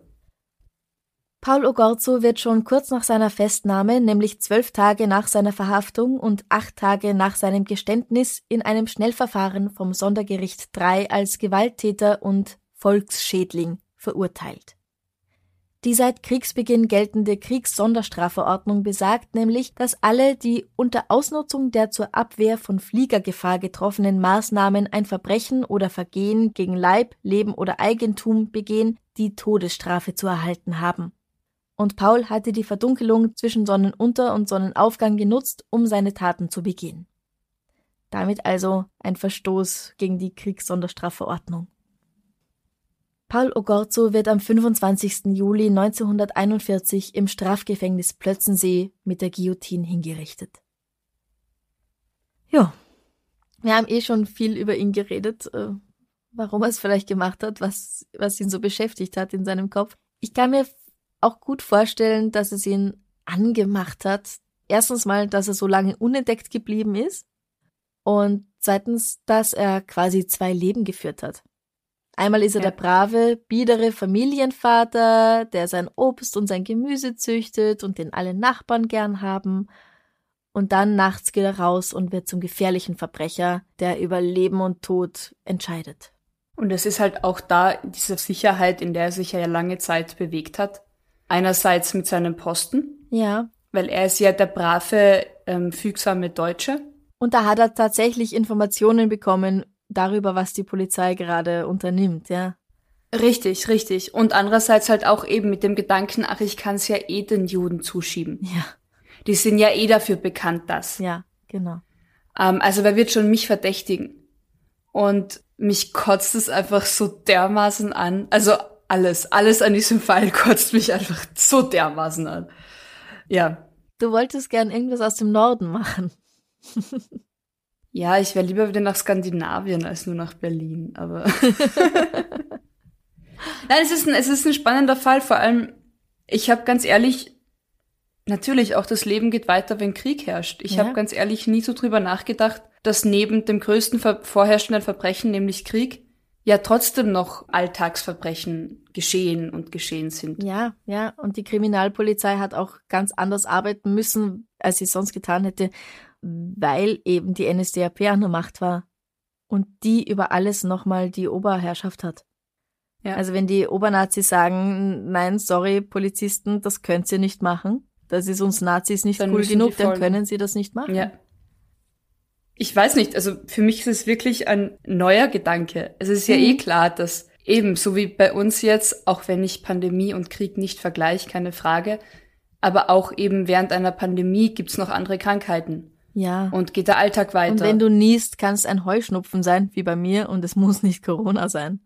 Paul Ogorzo wird schon kurz nach seiner Festnahme, nämlich zwölf Tage nach seiner Verhaftung und acht Tage nach seinem Geständnis, in einem Schnellverfahren vom Sondergericht III als Gewalttäter und Volksschädling verurteilt. Die seit Kriegsbeginn geltende Kriegssonderstrafverordnung besagt nämlich, dass alle die unter Ausnutzung der zur Abwehr von Fliegergefahr getroffenen Maßnahmen ein Verbrechen oder Vergehen gegen Leib, Leben oder Eigentum begehen, die Todesstrafe zu erhalten haben. Und Paul hatte die Verdunkelung zwischen Sonnenunter- und Sonnenaufgang genutzt, um seine Taten zu begehen. Damit also ein Verstoß gegen die Kriegssonderstrafverordnung. Paul Ogorzo wird am 25. Juli 1941 im Strafgefängnis Plötzensee mit der Guillotine hingerichtet. Ja, wir haben eh schon viel über ihn geredet, äh, warum er es vielleicht gemacht hat, was, was ihn so beschäftigt hat in seinem Kopf. Ich kann mir auch gut vorstellen, dass es ihn angemacht hat. Erstens mal, dass er so lange unentdeckt geblieben ist und zweitens, dass er quasi zwei Leben geführt hat. Einmal ist er ja. der brave, biedere Familienvater, der sein Obst und sein Gemüse züchtet und den alle Nachbarn gern haben. Und dann nachts geht er raus und wird zum gefährlichen Verbrecher, der über Leben und Tod entscheidet. Und es ist halt auch da diese Sicherheit, in der er sich ja lange Zeit bewegt hat. Einerseits mit seinem Posten. Ja. Weil er ist ja der brave, ähm, fügsame Deutsche. Und da hat er tatsächlich Informationen bekommen darüber, was die Polizei gerade unternimmt, ja. Richtig, richtig. Und andererseits halt auch eben mit dem Gedanken, ach, ich kann es ja eh den Juden zuschieben. Ja. Die sind ja eh dafür bekannt, das. Ja, genau. Ähm, also wer wird schon mich verdächtigen? Und mich kotzt es einfach so dermaßen an. Also alles, alles an diesem Fall kotzt mich einfach so dermaßen an. Ja. Du wolltest gern irgendwas aus dem Norden machen. Ja, ich wäre lieber wieder nach Skandinavien als nur nach Berlin, aber. Nein, es ist, ein, es ist ein spannender Fall. Vor allem, ich habe ganz ehrlich, natürlich auch das Leben geht weiter, wenn Krieg herrscht. Ich ja. habe ganz ehrlich nie so drüber nachgedacht, dass neben dem größten vorherrschenden Verbrechen, nämlich Krieg, ja trotzdem noch Alltagsverbrechen geschehen und geschehen sind. Ja, ja. Und die Kriminalpolizei hat auch ganz anders arbeiten müssen, als sie sonst getan hätte weil eben die NSDAP an der Macht war und die über alles nochmal die Oberherrschaft hat. Ja. Also wenn die Obernazis sagen, nein, sorry, Polizisten, das könnt ihr nicht machen, das ist uns Nazis nicht dann cool genug, dann können sie das nicht machen. Ja. Ich weiß nicht, also für mich ist es wirklich ein neuer Gedanke. Es ist ja mhm. eh klar, dass eben, so wie bei uns jetzt, auch wenn ich Pandemie und Krieg nicht vergleiche, keine Frage, aber auch eben während einer Pandemie gibt's noch andere Krankheiten. Ja. Und geht der Alltag weiter. Und wenn du niest, kann es ein Heuschnupfen sein, wie bei mir, und es muss nicht Corona sein.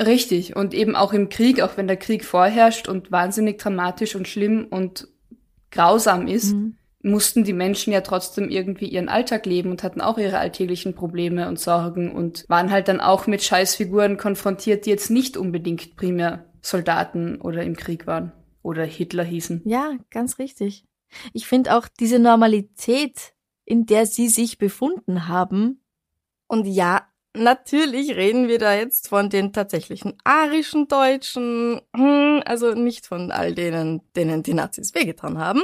Richtig. Und eben auch im Krieg, auch wenn der Krieg vorherrscht und wahnsinnig dramatisch und schlimm und grausam ist, mhm. Mussten die Menschen ja trotzdem irgendwie ihren Alltag leben und hatten auch ihre alltäglichen Probleme und Sorgen und waren halt dann auch mit Scheißfiguren konfrontiert, die jetzt nicht unbedingt primär Soldaten oder im Krieg waren oder Hitler hießen. Ja, ganz richtig. Ich finde auch diese Normalität, in der sie sich befunden haben. Und ja, natürlich reden wir da jetzt von den tatsächlichen arischen Deutschen, hm, also nicht von all denen, denen die Nazis wehgetan haben.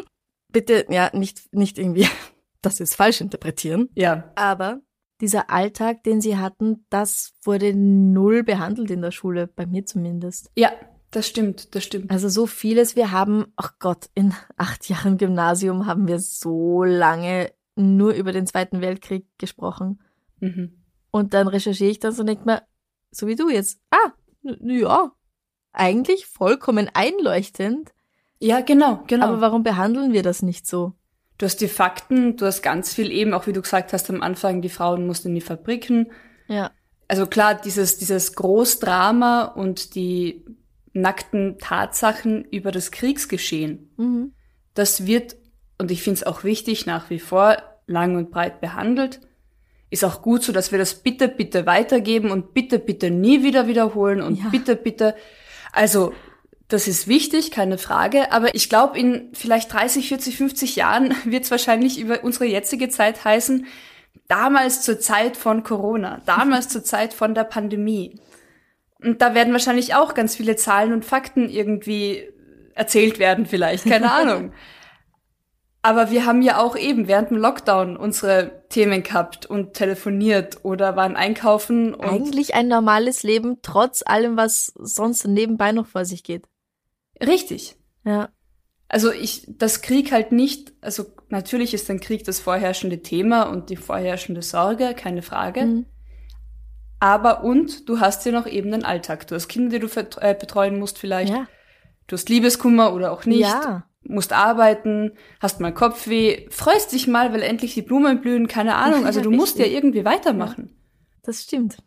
Bitte, ja, nicht, nicht irgendwie, das ist falsch interpretieren. Ja. Aber dieser Alltag, den sie hatten, das wurde null behandelt in der Schule, bei mir zumindest. Ja, das stimmt, das stimmt. Also so vieles. Wir haben, ach Gott, in acht Jahren Gymnasium haben wir so lange nur über den Zweiten Weltkrieg gesprochen. Mhm. Und dann recherchiere ich das und denke mir, so wie du jetzt, ah, ja, eigentlich vollkommen einleuchtend. Ja, genau, genau. Aber warum behandeln wir das nicht so? Du hast die Fakten, du hast ganz viel eben, auch wie du gesagt hast am Anfang, die Frauen mussten in die Fabriken. Ja. Also klar, dieses, dieses Großdrama und die nackten Tatsachen über das Kriegsgeschehen, Mhm. das wird, und ich finde es auch wichtig, nach wie vor lang und breit behandelt. Ist auch gut so, dass wir das bitte, bitte weitergeben und bitte, bitte nie wieder wiederholen und Ja. bitte, bitte. Also, das ist wichtig, keine Frage. Aber ich glaube, in vielleicht 30, 40, 50 Jahren wird es wahrscheinlich über unsere jetzige Zeit heißen, damals zur Zeit von Corona, damals zur Zeit von der Pandemie. Und da werden wahrscheinlich auch ganz viele Zahlen und Fakten irgendwie erzählt werden vielleicht, keine Ahnung. Aber wir haben ja auch eben während dem Lockdown unsere Themen gehabt und telefoniert oder waren einkaufen und Eigentlich ein normales Leben, trotz allem, was sonst nebenbei noch vor sich geht. Richtig. Ja. Also ich, das Krieg halt nicht, also natürlich ist ein Krieg das vorherrschende Thema und die vorherrschende Sorge, keine Frage. Mhm. Aber und du hast ja noch eben den Alltag. Du hast Kinder, die du äh, betreuen musst vielleicht. Ja. Du hast Liebeskummer oder auch nicht. Ja. Musst arbeiten, hast mal Kopfweh, freust dich mal, weil endlich die Blumen blühen, keine Ahnung. Also du musst ja irgendwie weitermachen. Das stimmt.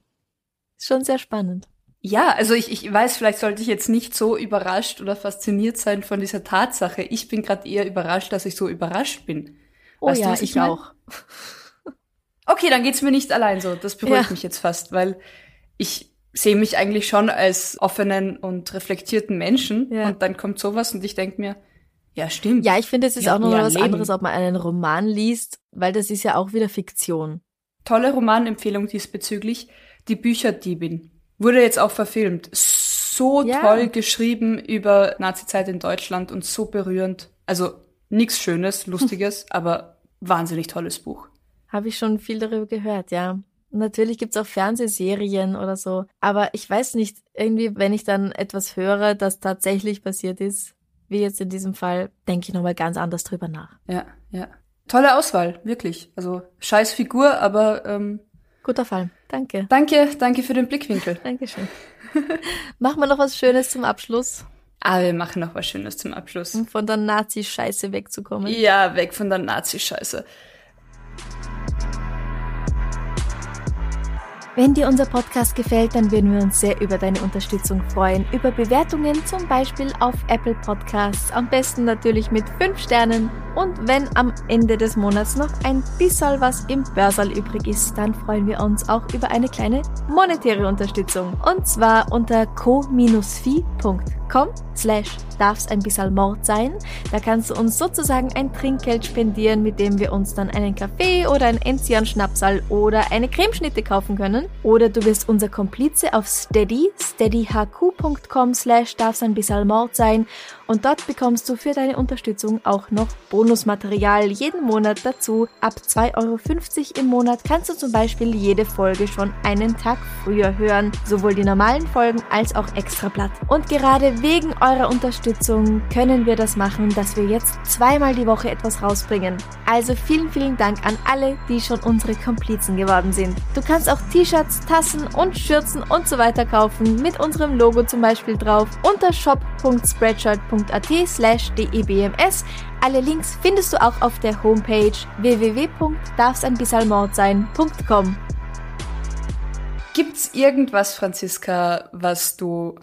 Ist schon sehr spannend. Ja, also ich, ich weiß, vielleicht sollte ich jetzt nicht so überrascht oder fasziniert sein von dieser Tatsache. Ich bin gerade eher überrascht, dass ich so überrascht bin. Oh Weißt du, ja, was ich ich mein? auch. Okay, dann geht's mir nicht allein so. Das beruhigt Ja. mich jetzt fast, weil ich sehe mich eigentlich schon als offenen und reflektierten Menschen Ja. und dann kommt sowas und ich denk mir, ja, stimmt. Ja, ich finde, es ist Wir auch noch was Leben. anderes, ob man einen Roman liest, weil das ist ja auch wieder Fiktion. Tolle Romanempfehlung diesbezüglich. Die Bücherdiebin wurde jetzt auch verfilmt. So Ja. toll geschrieben über Nazizeit in Deutschland und so berührend. Also nichts Schönes, Lustiges, aber wahnsinnig tolles Buch. Habe ich schon viel darüber gehört, ja. Natürlich gibt's auch Fernsehserien oder so. Aber ich weiß nicht, irgendwie, wenn ich dann etwas höre, das tatsächlich passiert ist, wie jetzt in diesem Fall, denke ich nochmal ganz anders drüber nach. Ja, ja. Tolle Auswahl, wirklich. Also scheiß Figur, aber ähm, Guter Fall. Danke. danke, danke für den Blickwinkel. Dankeschön. Machen wir noch was Schönes zum Abschluss, Ah, wir machen noch was Schönes zum Abschluss. um von der Nazi-Scheiße wegzukommen. Ja, weg von der Nazi-Scheiße. Wenn dir unser Podcast gefällt, dann würden wir uns sehr über deine Unterstützung freuen. Über Bewertungen zum Beispiel auf Apple Podcasts. Am besten natürlich mit 5 Sternen. Und wenn am Ende des Monats noch ein bisschen was im Börsal übrig ist, dann freuen wir uns auch über eine kleine monetäre Unterstützung. Und zwar unter co-fi.com slash darf's ein bisschen Mord sein. Da kannst du uns sozusagen ein Trinkgeld spendieren, mit dem wir uns dann einen Kaffee oder ein Enzian-Schnapsal oder eine Cremeschnitte kaufen können. Oder du wirst unser Komplize auf Steady, steadyhq.com slash darf's sein. Und dort bekommst du für deine Unterstützung auch noch Bonusmaterial jeden Monat dazu. Ab 2,50 Euro im Monat kannst du zum Beispiel jede Folge schon einen Tag früher hören. Sowohl die normalen Folgen als auch Extrablatt. Und gerade wegen eurer Unterstützung können wir das machen, dass wir jetzt zweimal die Woche etwas rausbringen. Also vielen, vielen Dank an alle, die schon unsere Komplizen geworden sind. Du kannst auch T-Shirts, Tassen und Schürzen und so weiter kaufen, mit unserem Logo zum Beispiel drauf, unter shop.spreadshirt.at slash debms. Alle Links findest du auch auf der Homepage www.darfseinbissalmordsein.com. Gibt's irgendwas, Franziska, was du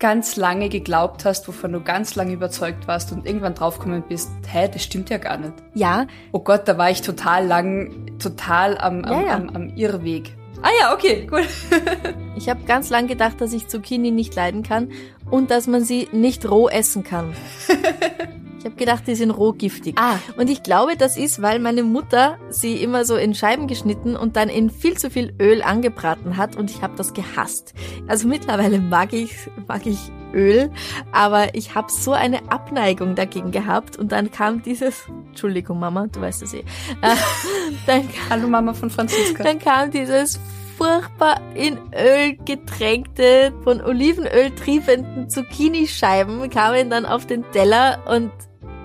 ganz lange geglaubt hast, wovon du ganz lange überzeugt warst und irgendwann draufgekommen bist, hä, das stimmt ja gar nicht. Ja, Oh Gott, da war ich total lang, total am, am, Ja, ja. am, am Irrweg. Ah ja, okay, gut. ich habe ganz lang gedacht, dass ich Zucchini nicht leiden kann und dass man sie nicht roh essen kann. Ich habe gedacht, die sind roh giftig. Ah. Und ich glaube, das ist, weil meine Mutter sie immer so in Scheiben geschnitten und dann in viel zu viel Öl angebraten hat und ich habe das gehasst. Also mittlerweile mag ich mag ich Öl, aber ich habe so eine Abneigung dagegen gehabt und dann kam dieses Entschuldigung Mama, du weißt es eh. Äh, dann Hallo Mama von Franziska. dann kam dieses furchtbar in Öl getränkte, von Olivenöl triefenden Zucchini-Scheiben kamen dann auf den Teller und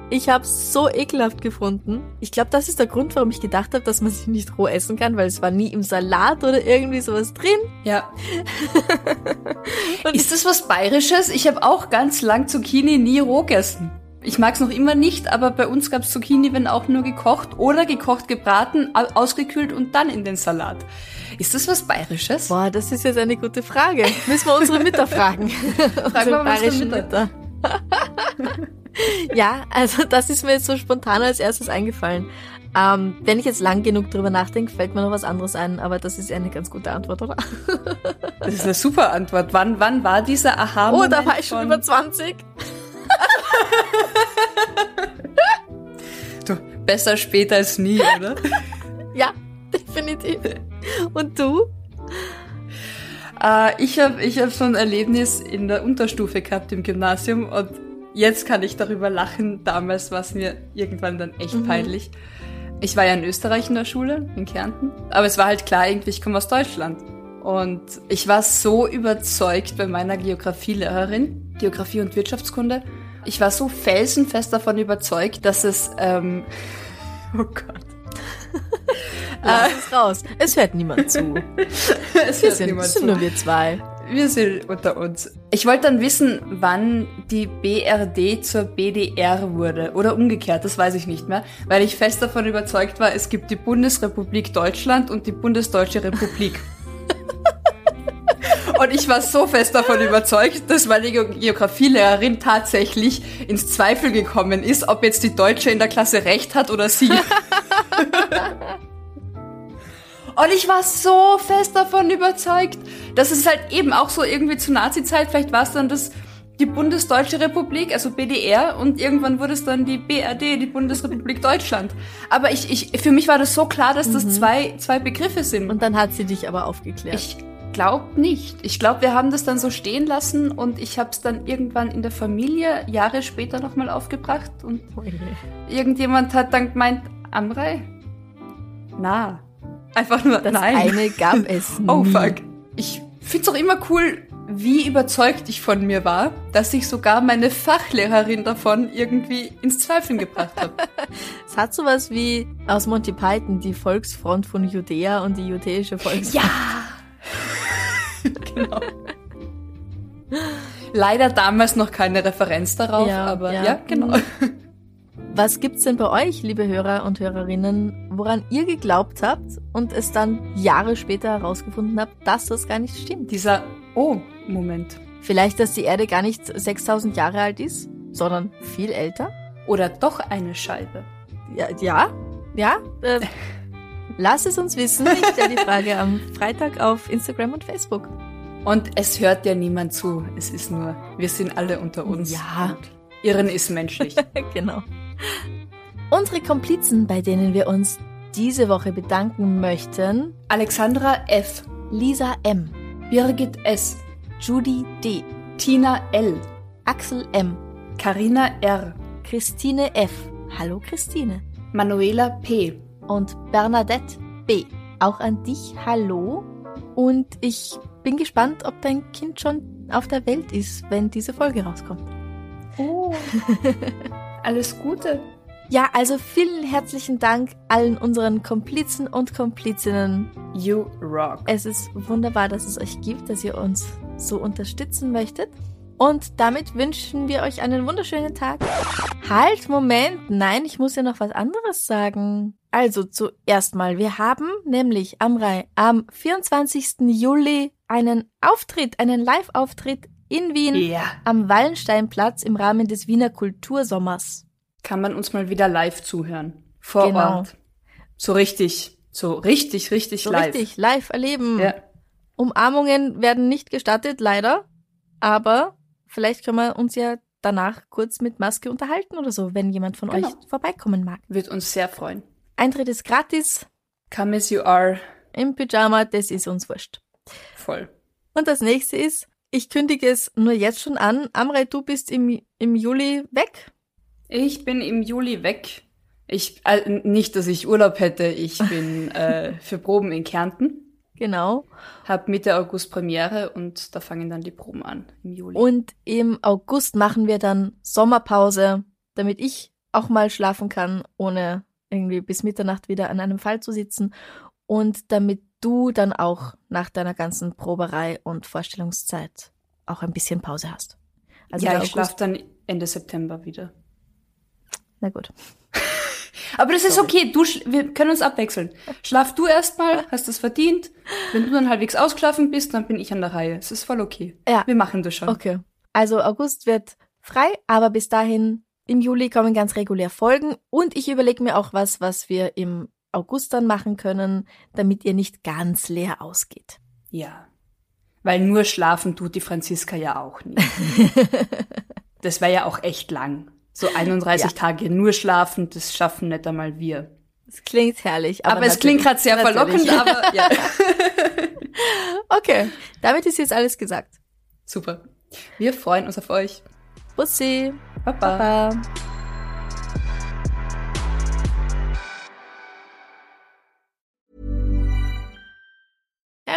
ich habe so ekelhaft gefunden. Ich glaube, das ist der Grund, warum ich gedacht habe, dass man sie nicht roh essen kann, weil es war nie im Salat oder irgendwie sowas drin. Ja. Ist das was Bayerisches? Ich habe auch ganz lang Zucchini nie roh gegessen. Ich mag es noch immer nicht, aber bei uns gab's Zucchini, wenn auch nur gekocht oder gekocht gebraten, ausgekühlt und dann in den Salat. Ist das was Bayerisches? Boah, das ist jetzt eine gute Frage. Müssen wir unsere Mütter fragen. Fragen wir mal unsere Mütter. ja, also das ist mir jetzt so spontan als erstes eingefallen. Ähm, wenn ich jetzt lang genug drüber nachdenke, fällt mir noch was anderes ein, aber das ist ja eine ganz gute Antwort, oder? das ist eine super Antwort. Wann, wann war dieser aha Oh, da war ich schon über 20. du, besser später als nie, oder? ja, definitiv. Und du? Äh, ich habe ich hab so ein Erlebnis in der Unterstufe gehabt im Gymnasium und jetzt kann ich darüber lachen. Damals war es mir irgendwann dann echt mhm. peinlich. Ich war ja in Österreich in der Schule, in Kärnten. Aber es war halt klar, irgendwie, ich komme aus Deutschland. Und ich war so überzeugt bei meiner Geografielehrerin, Geografie und Wirtschaftskunde. Ich war so felsenfest davon überzeugt, dass es, ähm, oh Gott. Lass es raus. Es hört niemand zu. es hört sind, niemand sind zu. nur wir zwei. Wir sind unter uns. Ich wollte dann wissen, wann die BRD zur BDR wurde. Oder umgekehrt, das weiß ich nicht mehr. Weil ich fest davon überzeugt war, es gibt die Bundesrepublik Deutschland und die Bundesdeutsche Republik. Und ich war so fest davon überzeugt, dass meine Geografielehrerin tatsächlich ins Zweifel gekommen ist, ob jetzt die Deutsche in der Klasse recht hat oder sie. Und ich war so fest davon überzeugt, dass es halt eben auch so irgendwie zur Nazi-Zeit, vielleicht war es dann das, die Bundesdeutsche Republik, also BDR, und irgendwann wurde es dann die BRD, die Bundesrepublik Deutschland. Aber ich, ich, für mich war das so klar, dass das mhm. zwei, zwei Begriffe sind. Und dann hat sie dich aber aufgeklärt. Ich glaube nicht. Ich glaube, wir haben das dann so stehen lassen und ich habe es dann irgendwann in der Familie Jahre später nochmal aufgebracht und oh irgendjemand hat dann gemeint, Amrei? Na, Einfach nur, das nein. eine gab es nie. Oh fuck. Ich find's auch immer cool, wie überzeugt ich von mir war, dass ich sogar meine Fachlehrerin davon irgendwie ins Zweifeln gebracht habe. es hat sowas wie aus Monty Python die Volksfront von Judäa und die judäische Volksfront. Ja! genau. Leider damals noch keine Referenz darauf, ja, aber ja, ja genau. Mhm. Was gibt's denn bei euch, liebe Hörer und Hörerinnen, woran ihr geglaubt habt und es dann Jahre später herausgefunden habt, dass das gar nicht stimmt? Dieser Oh-Moment. Vielleicht, dass die Erde gar nicht 6000 Jahre alt ist, sondern viel älter? Oder doch eine Scheibe? Ja, ja, ja. Äh, lass es uns wissen. Ich stelle die Frage am Freitag auf Instagram und Facebook. Und es hört ja niemand zu. Es ist nur, wir sind alle unter uns. Ja. Irren ist menschlich. genau. Unsere Komplizen, bei denen wir uns diese Woche bedanken möchten: Alexandra F., Lisa M., Birgit S., Judy D., Tina L., Axel M., Karina R., Christine F. Hallo Christine. Manuela P. und Bernadette B. Auch an dich hallo. Und ich bin gespannt, ob dein Kind schon auf der Welt ist, wenn diese Folge rauskommt. Oh. Alles Gute. Ja, also vielen herzlichen Dank allen unseren Komplizen und Komplizinnen. You rock. Es ist wunderbar, dass es euch gibt, dass ihr uns so unterstützen möchtet. Und damit wünschen wir euch einen wunderschönen Tag. Halt, Moment. Nein, ich muss ja noch was anderes sagen. Also zuerst mal, wir haben nämlich am, am 24. Juli einen Auftritt, einen Live-Auftritt in Wien ja. am Wallensteinplatz im Rahmen des Wiener Kultursommers. Kann man uns mal wieder live zuhören. Vor genau. Ort. So richtig, so richtig, richtig so live. Richtig, live erleben. Ja. Umarmungen werden nicht gestattet, leider. Aber vielleicht können wir uns ja danach kurz mit Maske unterhalten oder so, wenn jemand von genau. euch vorbeikommen mag. Wird uns sehr freuen. Eintritt ist gratis. Come as you are. Im Pyjama, das ist uns wurscht. Voll. Und das nächste ist, ich kündige es nur jetzt schon an. Amrei, du bist im, im Juli weg? Ich bin im Juli weg. Ich, äh, nicht, dass ich Urlaub hätte. Ich bin äh, für Proben in Kärnten. Genau. Hab Mitte August Premiere und da fangen dann die Proben an im Juli. Und im August machen wir dann Sommerpause, damit ich auch mal schlafen kann, ohne irgendwie bis Mitternacht wieder an einem Fall zu sitzen und damit du dann auch nach deiner ganzen Proberei und Vorstellungszeit auch ein bisschen Pause hast. Also ja, ich schlafe dann Ende September wieder. Na gut. Aber das ist okay, du, wir können uns abwechseln. Schlaf du erstmal, hast es verdient. Wenn du dann halbwegs ausgeschlafen bist, dann bin ich an der Reihe. Es ist voll okay. Ja. Wir machen das schon. Okay. Also August wird frei, aber bis dahin im Juli kommen ganz regulär Folgen und ich überlege mir auch was, was wir im August dann machen können, damit ihr nicht ganz leer ausgeht. Ja. Weil nur schlafen tut die Franziska ja auch nicht. das wäre ja auch echt lang. So 31 ja. Tage nur schlafen, das schaffen nicht einmal wir. Es klingt herrlich. Aber, aber es klingt gerade sehr natürlich. verlockend, aber ja. okay, damit ist jetzt alles gesagt. Super. Wir freuen uns auf euch. Bussi. Baba. Baba.